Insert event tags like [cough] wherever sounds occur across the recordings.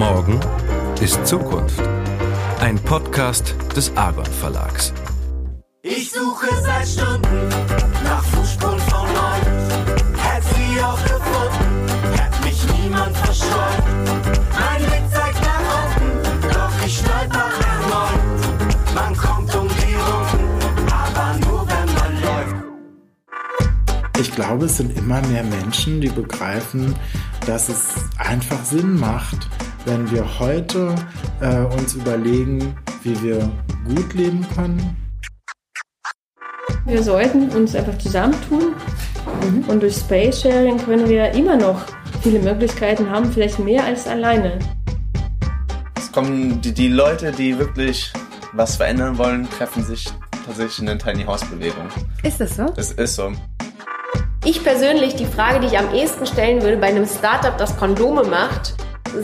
Morgen ist Zukunft. Ein Podcast des Argon Verlags. Ich suche seit Stunden nach Fußspuren von euch. Hätt sie auch gefunden, hätt mich niemand verscheut. Mein Blick zeigt nach unten, doch ich stolper erneut. Man kommt um die Runden, aber nur wenn man läuft. Ich glaube, es sind immer mehr Menschen, die begreifen, dass es einfach Sinn macht, wenn wir heute äh, uns überlegen, wie wir gut leben können. Wir sollten uns einfach zusammentun und durch Space Sharing können wir immer noch viele Möglichkeiten haben, vielleicht mehr als alleine. Es kommen die, die Leute, die wirklich was verändern wollen, treffen sich tatsächlich in der Tiny House Bewegung. Ist das so? Das ist so. Ich persönlich, die Frage, die ich am ehesten stellen würde bei einem Startup, das Kondome macht,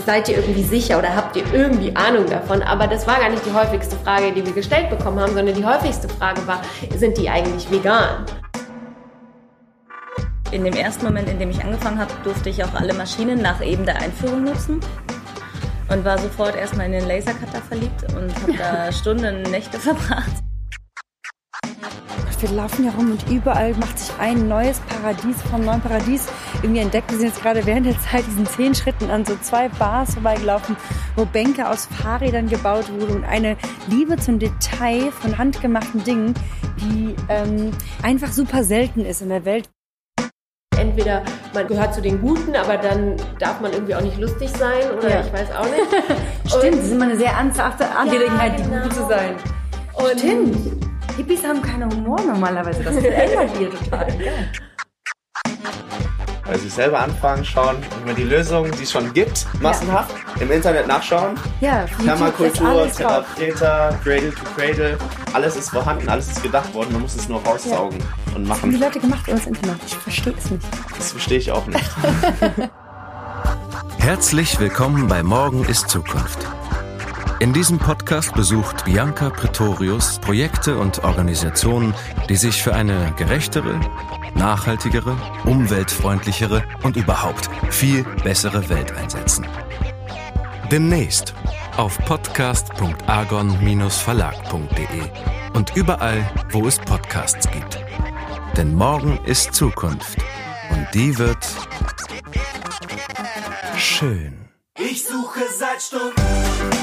seid ihr irgendwie sicher oder habt ihr irgendwie Ahnung davon? Aber das war gar nicht die häufigste Frage, die wir gestellt bekommen haben, sondern die häufigste Frage war, sind die eigentlich vegan? In dem ersten Moment, in dem ich angefangen habe, durfte ich auch alle Maschinen nach eben der Einführung nutzen und war sofort erstmal in den Lasercutter verliebt und habe [laughs] da Stunden, Nächte verbracht. Wir laufen ja rum und überall macht sich ein neues Paradies vom neuen Paradies irgendwie entdeckt. Wir sind jetzt gerade während der Zeit diesen zehn Schritten an so zwei Bars vorbeigelaufen, wo Bänke aus Fahrrädern gebaut wurden und eine Liebe zum Detail von handgemachten Dingen, die ähm, einfach super selten ist in der Welt. Entweder man gehört zu den Guten, aber dann darf man irgendwie auch nicht lustig sein oder Ja. ich weiß auch nicht. [laughs] Stimmt, das ist immer eine sehr ernsthafte Angelegenheit, genau. die gut zu sein. Und Stimmt. Hippies haben keinen Humor normalerweise. Das verändert ihr total. [laughs] Weil sie selber anfangen, schauen, über die Lösungen, die es schon gibt, massenhaft, im Internet nachschauen. Ja, drauf. Therapeuten, Cradle to Cradle, alles ist vorhanden, alles ist gedacht worden, man muss es nur raussaugen und Was haben die machen. Leute gemacht über das Internet? Ich verstehe es nicht. Das verstehe ich auch nicht. [laughs] Herzlich willkommen bei Morgen ist Zukunft. In diesem Podcast besucht Bianca Pretorius Projekte und Organisationen, die sich für eine gerechtere, nachhaltigere, umweltfreundlichere und überhaupt viel bessere Welt einsetzen. Demnächst auf podcast.argon-verlag.de und überall, wo es Podcasts gibt. Denn morgen ist Zukunft und die wird schön. Ich suche seit Stunden